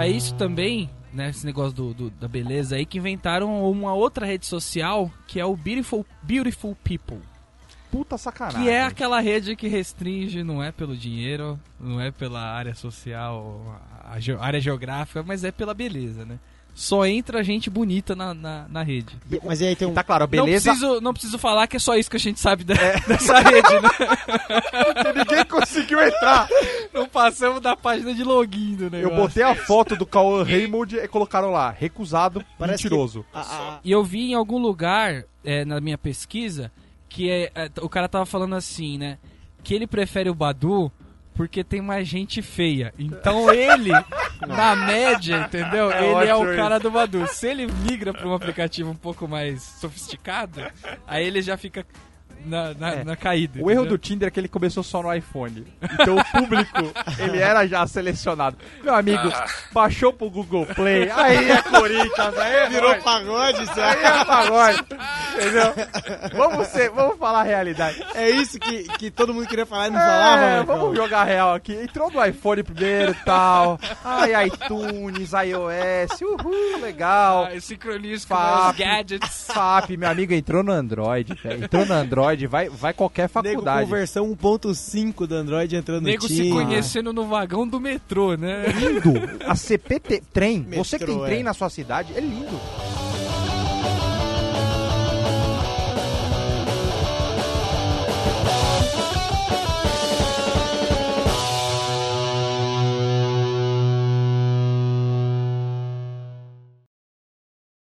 Pra isso também, né, esse negócio do, do- da beleza aí, que inventaram uma outra rede social que é o Beautiful, Beautiful People. Puta sacanagem. Que é aquela rede que restringe, não é pelo dinheiro, não é pela área social, a ge- área geográfica, mas é pela beleza, né? Só entra gente bonita na, na, na rede. E- Mas aí tem um. Tá claro, a beleza. Não preciso, não preciso falar que é só isso que a gente sabe da- dessa rede, né? Ninguém conseguiu entrar. Não passamos da página de login do Eu negócio. botei a foto do Cauã Raymond e colocaram lá, recusado, Parece mentiroso. A- a- E eu vi em algum lugar, é, na minha pesquisa, que é, é, o cara tava falando assim, né? Que ele prefere o Badu porque tem mais gente feia. Então ele, na média, entendeu? É ele é o cara do Badu. Se ele migra pra um aplicativo um pouco mais sofisticado, aí ele já fica na, na, É. na caída. O erro entendeu? do Tinder é que ele começou só no iPhone. Então o público, ele era já selecionado. Meu amigo, baixou pro Google Play, aí é Corinthians, aí é Virou pagode, aí Zé. é pagode. Entendeu? Vamos, ser, vamos falar a realidade. É isso que, que todo mundo queria falar e não falava, É, Marcão. vamos jogar real aqui. Entrou no iPhone primeiro e tal. Ai, iTunes, iOS, uhul, legal. Sincronismo com Fap. os gadgets. FAP, meu amigo, entrou no Android, velho. Entrou no Android, vai, vai qualquer Nego com faculdade. versão 1.5 do Android entrando Nego no se Tinder. conhecendo no vagão do metrô, né? lindo. A CPT trem, você que tem Metrô, trem é. na sua cidade, é lindo.